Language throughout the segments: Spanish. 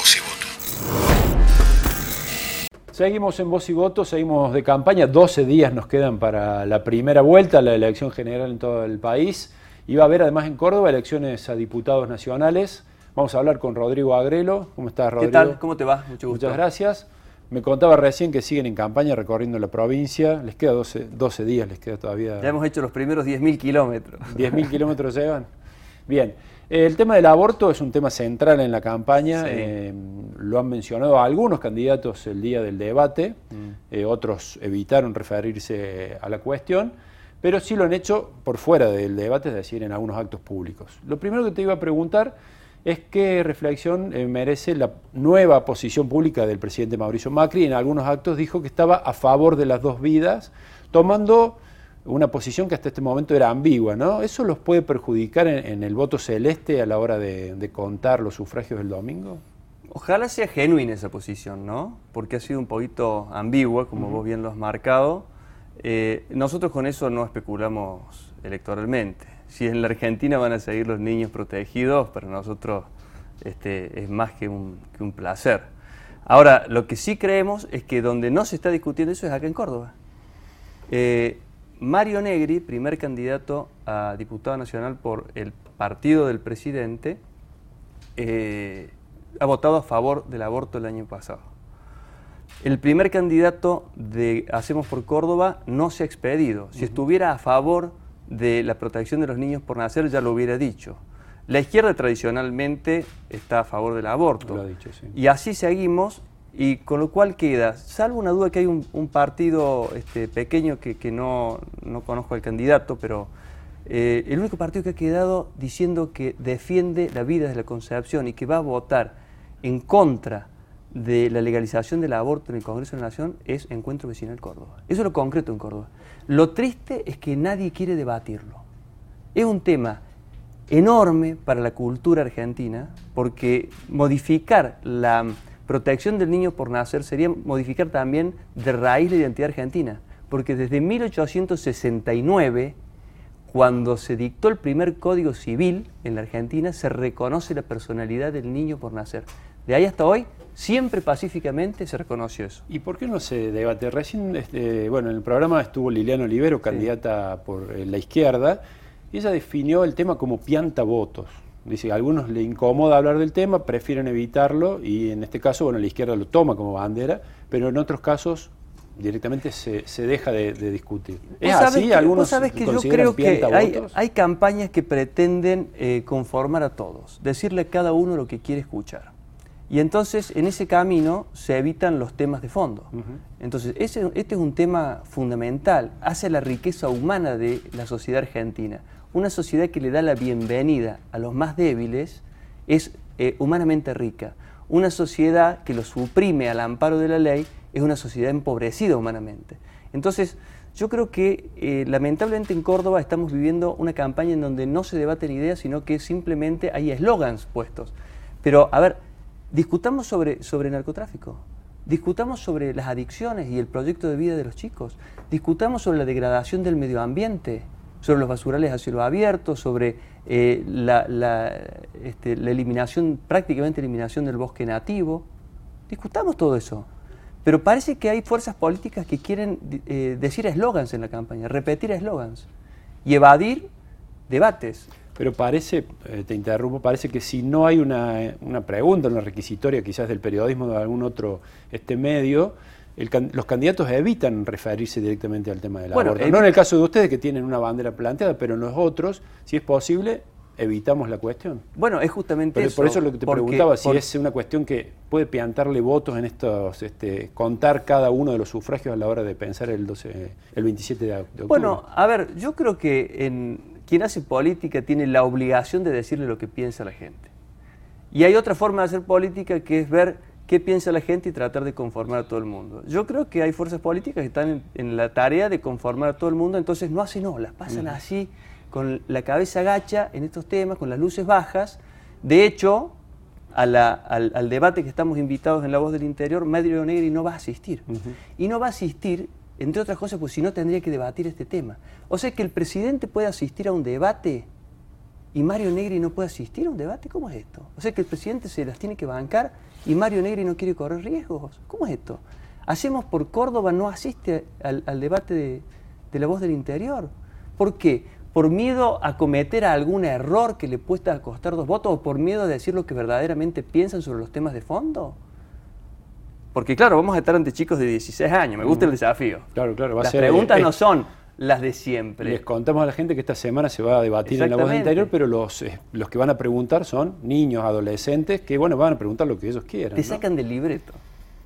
Voz y Voto. Seguimos en voz y voto, seguimos de campaña, 12 días nos quedan para la primera vuelta, la elección general en todo el país. Y va a haber además en Córdoba elecciones a diputados nacionales. Vamos a hablar con Rodrigo Agrelo. ¿Cómo estás, Rodrigo? ¿Qué tal? ¿Cómo te va? Mucho gusto. Muchas gracias. Me contaba recién que siguen en campaña recorriendo la provincia. Les queda 12, 12 días, les queda todavía. Ya hemos hecho los primeros 10.000 kilómetros. ¿10.000 kilómetros llevan? Bien. El tema del aborto es un tema central en la campaña. Eh, lo han mencionado algunos candidatos el día del debate. Mm. Eh, otros evitaron referirse a la cuestión pero sí lo han hecho por fuera del debate, es decir, en algunos actos públicos. Lo primero que te iba a preguntar es qué reflexión eh, merece la nueva posición pública del presidente Mauricio Macri. En algunos actos dijo que estaba a favor de las dos vidas, tomando una posición que hasta este momento era ambigua, ¿no? ¿Eso los puede perjudicar en, el voto celeste a la hora de, contar los sufragios del domingo? Ojalá sea genuina esa posición, ¿no? Porque ha sido un poquito ambigua, como vos bien lo has marcado. Eh, nosotros con eso no especulamos electoralmente. Si en la Argentina van a seguir los niños protegidos, para nosotros este, es más que un, placer. Ahora, lo que sí creemos es que donde no se está discutiendo eso es acá en Córdoba. Eh, Mario Negri, primer candidato a diputado nacional por el partido del presidente, eh, ha votado a favor del aborto el año pasado. El primer candidato de Hacemos por Córdoba no se ha expedido. Si estuviera a favor de la protección de los niños por nacer, ya lo hubiera dicho. La izquierda tradicionalmente está a favor del aborto. Lo ha dicho, sí. Y así seguimos, y con lo cual queda, salvo una duda que hay un, partido este, pequeño que, no, conozco al candidato, pero eh, el único partido que ha quedado diciendo que defiende la vida de la concepción y que va a votar en contra de la legalización del aborto en el Congreso de la Nación es Encuentro Vecinal Córdoba. Eso es lo concreto en Córdoba. Lo triste es que nadie quiere debatirlo. Es un tema enorme para la cultura argentina porque modificar la protección del niño por nacer sería modificar también de raíz la identidad argentina. Porque desde 1869, cuando se dictó el primer código civil en la Argentina, se reconoce la personalidad del niño por nacer. De ahí hasta hoy Siempre pacíficamente se reconoció eso. ¿Y por qué no se debate? Recién, este, bueno, en el programa estuvo Liliana Olivero, candidata por eh, la izquierda, y ella definió el tema como pianta votos. Dice, a algunos le incomoda hablar del tema, prefieren evitarlo, y en este caso, bueno, la izquierda lo toma como bandera, pero en otros casos directamente se, deja de, discutir. ¿Es así? Algunos sabes que yo creo que hay, campañas que pretenden eh, conformar a todos, decirle a cada uno lo que quiere escuchar. Y entonces en ese camino se evitan los temas de fondo. Entonces ese, este es un tema fundamental, hace la riqueza humana de la sociedad argentina. Una sociedad que le da la bienvenida a los más débiles es eh, humanamente rica. Una sociedad que lo suprime al amparo de la ley es una sociedad empobrecida humanamente. Entonces, yo creo que eh, lamentablemente en Córdoba estamos viviendo una campaña en donde no se debaten ideas, sino que simplemente hay eslogans puestos. Pero, a ver, Discutamos sobre, sobre narcotráfico, discutamos sobre las adicciones y el proyecto de vida de los chicos, discutamos sobre la degradación del medio ambiente, sobre los basurales a cielo abierto, sobre eh, este, la, eliminación, prácticamente eliminación del bosque nativo. Discutamos todo eso. Pero parece que hay fuerzas políticas que quieren eh, decir eslogans en la campaña, repetir eslogans y evadir debates. Pero parece, eh, te interrumpo, parece que si no hay una, pregunta, una requisitoria quizás del periodismo de algún otro este medio, los candidatos evitan referirse directamente al tema del bueno, aborto. No en el caso de ustedes que tienen una bandera planteada, pero en los otros, si es posible, evitamos la cuestión. Bueno, es justamente eso. Por eso lo que te preguntaba, si es una cuestión que puede piantarle votos en estos, este, contar cada uno de los sufragios a la hora de pensar el, 12, el 27 de octubre. Bueno, a ver, yo creo que en, quien hace política tiene la obligación de decirle lo que piensa la gente. Y hay otra forma de hacer política que es ver qué piensa la gente y tratar de conformar a todo el mundo. Yo creo que hay fuerzas políticas que están en, la tarea de conformar a todo el mundo, entonces no hacen olas, pasan así, con la cabeza gacha en estos temas, con las luces bajas. De hecho, al, debate que estamos invitados en La Voz del Interior, Mario Negri no va a asistir. Y no va a asistir entre otras cosas, pues si no tendría que debatir este tema. O sea que el presidente puede asistir a un debate y Mario Negri no puede asistir a un debate? ¿Cómo es esto? O sea que el presidente se las tiene que bancar y Mario Negri no quiere correr riesgos. ¿Cómo es esto? Hacemos por Córdoba no asiste al, debate de, de, la voz del interior. ¿Por qué? ¿Por miedo a cometer algún error que le pueda costar dos votos o por miedo a decir lo que verdaderamente piensan sobre los temas de fondo? Porque claro, vamos a estar ante chicos de 16 años, me gusta el desafío. Claro, claro. Va Las preguntas no son las de siempre. Les contamos a la gente que esta semana se va a debatir en la voz interior, pero los, eh, los que van a preguntar son niños, adolescentes, que bueno, van a preguntar lo que ellos quieran. Te sacan del libreto.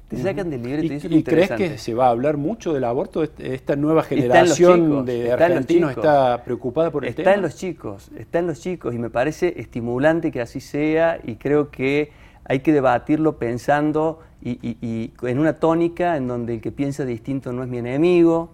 Te sacan del libreto. ¿Y, crees que se va a hablar mucho del aborto? ¿Esta nueva generación de argentinos está preocupada por el tema? Está en los chicos, está en los chicos y me parece estimulante que así sea y creo que hay que debatirlo pensando y, en una tónica en donde el que piensa distinto no es mi enemigo,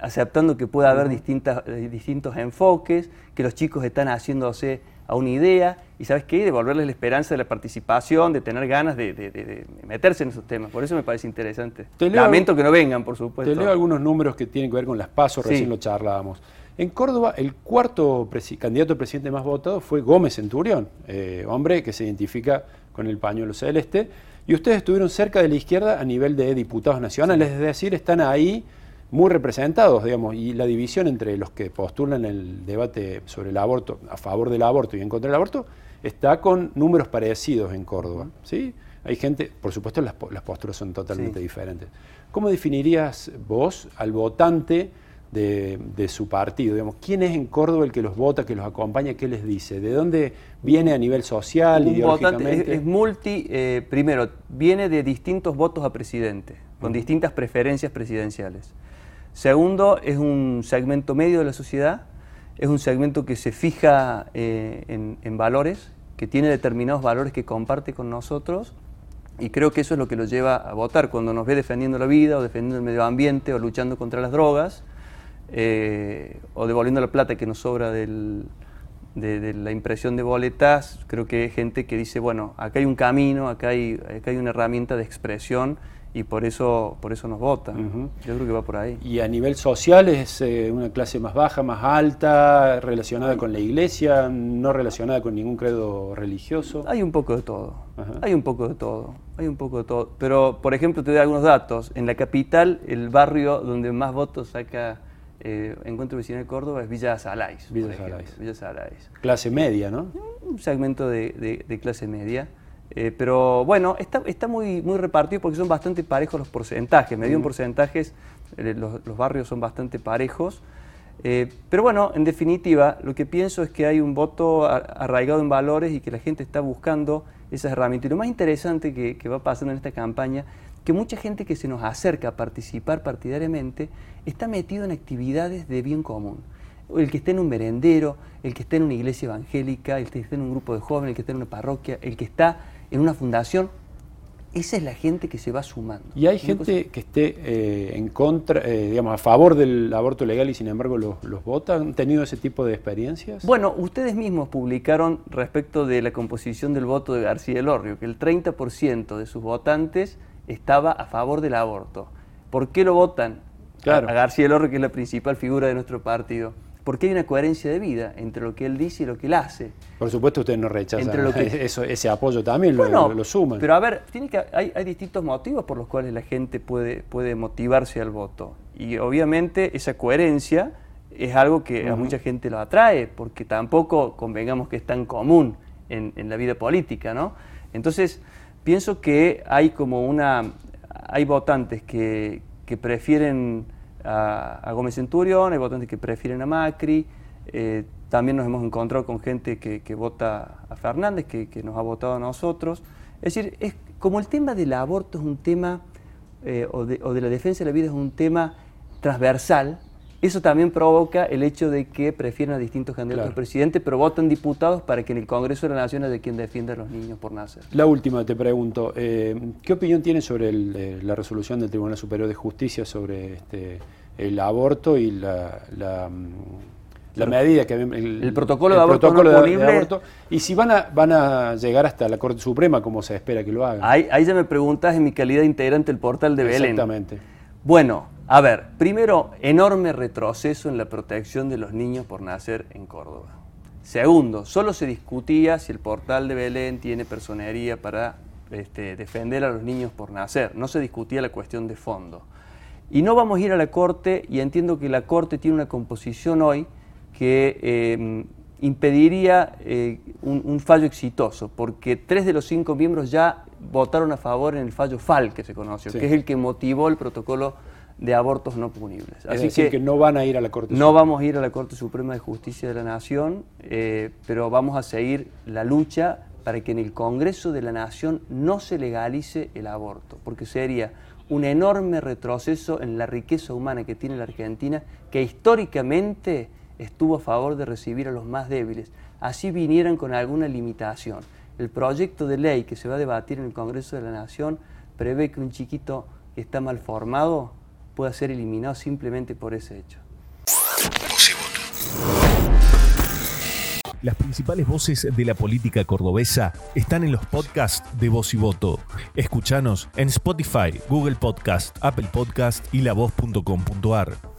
aceptando que puede haber distintas, eh, distintos enfoques, que los chicos están haciéndose a una idea y, ¿sabes qué? Devolverles la esperanza de la participación, de tener ganas de, meterse en esos temas. Por eso me parece interesante. Lamento que no vengan, por supuesto. Te leo algunos números que tienen que ver con las pasos, recién lo charlábamos. En Córdoba, el cuarto candidato a presidente más votado fue Gómez Centurión, eh, hombre que se identifica con el pañuelo celeste, y ustedes estuvieron cerca de la izquierda a nivel de diputados nacionales, es decir, están ahí muy representados, digamos, y la división entre los que postulan el debate sobre el aborto, a favor del aborto y en contra del aborto, está con números parecidos en Córdoba, ¿sí? Hay gente, por supuesto las, posturas son totalmente diferentes. ¿Cómo definirías vos al votante de, su partido. Digamos, ¿Quién es en Córdoba el que los vota, que los acompaña, qué les dice? ¿De dónde viene a nivel social, ideológicamente? es, multi, eh, primero, viene de distintos votos a presidente, con distintas preferencias presidenciales. Segundo, es un segmento medio de la sociedad, es un segmento que se fija eh, en, en valores, que tiene determinados valores que comparte con nosotros y creo que eso es lo que lo lleva a votar cuando nos ve defendiendo la vida o defendiendo el medio ambiente o luchando contra las drogas eh, o devolviendo la plata que nos sobra de, la impresión de boletas, creo que hay gente que dice, bueno, acá hay un camino, acá hay, acá hay una herramienta de expresión y por eso, por eso nos vota. Yo creo que va por ahí. ¿Y a nivel social es eh, una clase más baja, más alta, relacionada con la iglesia, no relacionada con ningún credo religioso? Hay un poco de todo, hay un poco de todo, hay un poco de todo. Pero, por ejemplo, te doy algunos datos. En la capital, el barrio donde más votos saca eh, Encuentro Vecinal de Córdoba es Villa Salais. Villa Salais. Villa Salais. Clase media, ¿no? Un segmento de, clase media. Eh, pero bueno, está, está muy, muy repartido porque son bastante parejos los porcentajes. Me dio mm. porcentajes, eh, los, barrios son bastante parejos. pero bueno, en definitiva, lo que pienso es que hay un voto arraigado en valores y que la gente está buscando esas herramientas. Y lo más interesante que, va pasando en esta campaña que mucha gente que se nos acerca a participar partidariamente está metido en actividades de bien común. El que esté en un merendero, el que esté en una iglesia evangélica, el que esté en un grupo de jóvenes, el que esté en una parroquia, el que está en una fundación, esa es la gente que se va sumando. ¿Y hay gente que esté eh, en contra, eh, digamos, a favor del aborto legal y sin embargo los, los vota? ¿Han tenido ese tipo de experiencias? Bueno, ustedes mismos publicaron respecto de la composición del voto de García Elorrio, que el 30% de sus votantes estaba a favor del aborto. ¿Por qué lo votan a, García Lorre, que es la principal figura de nuestro partido? Porque hay una coherencia de vida entre lo que él dice y lo que él hace. Por supuesto ustedes no rechazan eso, ese apoyo también, lo, lo, suman. Pero a ver, tiene que, hay, distintos motivos por los cuales la gente puede, puede motivarse al voto. Y obviamente esa coherencia es algo que a mucha gente lo atrae, porque tampoco convengamos que es tan común en, en la vida política, ¿no? Entonces, pienso que hay como una, hay votantes que, prefieren a, Gómez Centurión, hay votantes que prefieren a Macri, eh, también nos hemos encontrado con gente que, vota a Fernández, que, nos ha votado a nosotros. Es decir, es, como el tema del aborto es un tema, eh, o, de, o de la defensa de la vida es un tema transversal, eso también provoca el hecho de que prefieren a distintos candidatos al presidente, pero votan diputados para que en el Congreso de la Nación es de quien defienda a los niños por nacer. La última, te pregunto, eh, ¿qué opinión tienes sobre eh, la resolución del Tribunal Superior de Justicia sobre este, el aborto y la, mm, medida que el, protocolo, de, aborto aborto y si van a van a llegar hasta la Corte Suprema como se espera que lo hagan ahí, ahí ya me preguntas en mi calidad de integrante del portal de Belén. Exactamente. Bueno a ver, primero, enorme retroceso en la protección de los niños por nacer en Córdoba. Segundo, solo se discutía si el portal de Belén tiene personería para este, defender a los niños por nacer, no se discutía la cuestión de fondo. Y no vamos a ir a la Corte, y entiendo que la Corte tiene una composición hoy que em, impediría eh, un, fallo exitoso, porque tres de los cinco miembros ya votaron a favor en el fallo FAL que se conoció, que es el que motivó el protocolo de abortos no punibles. Así decir, que, no van a ir a la Corte No vamos a ir a la Corte Suprema de Justicia de la Nación, eh, pero vamos a seguir la lucha para que en el Congreso de la Nación no se legalice el aborto, porque sería un enorme retroceso en la riqueza humana que tiene la Argentina, que históricamente estuvo a favor de recibir a los más débiles, así vinieran con alguna limitación. El proyecto de ley que se va a debatir en el Congreso de la Nación prevé que un chiquito que está mal formado pueda ser eliminado simplemente por ese hecho. Las principales voces de la política cordobesa están en los podcasts de Voz y Voto. Escuchanos en Spotify, Google Podcast, Apple Podcast y lavoz.com.ar.